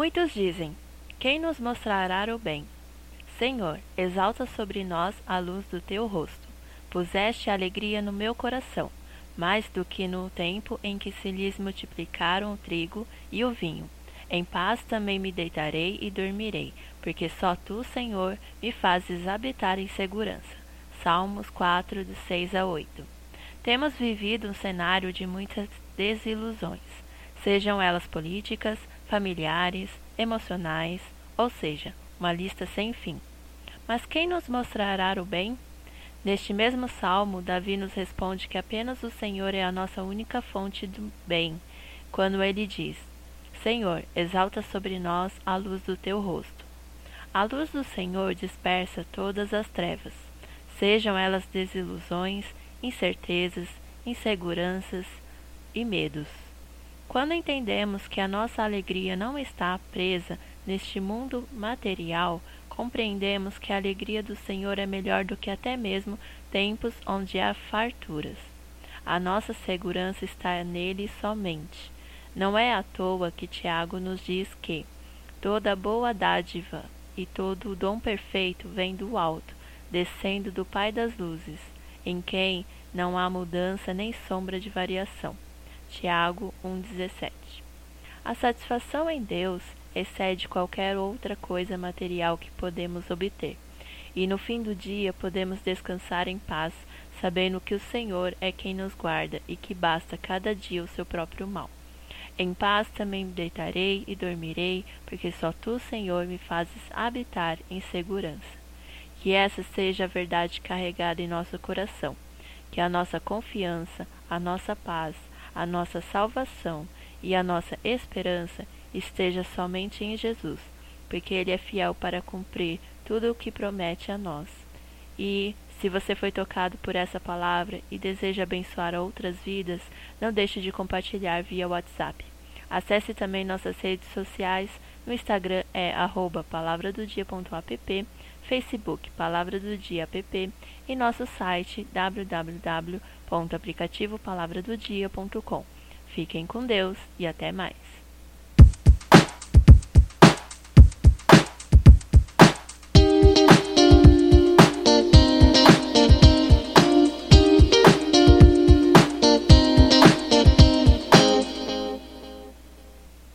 Muitos dizem: Quem nos mostrará o bem? Senhor, exalta sobre nós a luz do teu rosto. Puseste alegria no meu coração, mais do que no tempo em que se lhes multiplicaram o trigo e o vinho. Em paz também me deitarei e dormirei, porque só tu, Senhor, me fazes habitar em segurança. Salmos 4, de 6 a 8. Temos vivido um cenário de muitas desilusões, sejam elas políticas, familiares, emocionais, ou seja, uma lista sem fim. Mas quem nos mostrará o bem? Neste mesmo salmo, Davi nos responde que apenas o Senhor é a nossa única fonte do bem, quando ele diz: Senhor, exalta sobre nós a luz do teu rosto. A luz do Senhor dispersa todas as trevas, sejam elas desilusões, incertezas, inseguranças e medos. Quando entendemos que a nossa alegria não está presa neste mundo material, compreendemos que a alegria do Senhor é melhor do que até mesmo tempos onde há farturas. A nossa segurança está nele somente. Não é à toa que Tiago nos diz que toda boa dádiva e todo o dom perfeito vem do alto, descendo do Pai das luzes, em quem não há mudança nem sombra de variação. Tiago 1,17 A satisfação em Deus excede qualquer outra coisa material que podemos obter, e no fim do dia podemos descansar em paz, sabendo que o Senhor é quem nos guarda e que basta cada dia o seu próprio mal. Em paz também deitarei e dormirei, porque só tu, Senhor, me fazes habitar em segurança. Que essa seja a verdade carregada em nosso coração, que a nossa confiança, a nossa paz, a nossa salvação e a nossa esperança esteja somente em Jesus, porque Ele é fiel para cumprir tudo o que promete a nós. E se você foi tocado por essa palavra e deseja abençoar outras vidas, não deixe de compartilhar via WhatsApp. Acesse também nossas redes sociais. No Instagram é arroba palavradodia.app, Facebook Palavra do Dia app e nosso site www.aplicativopalavradodia.com. Fiquem com Deus e até mais.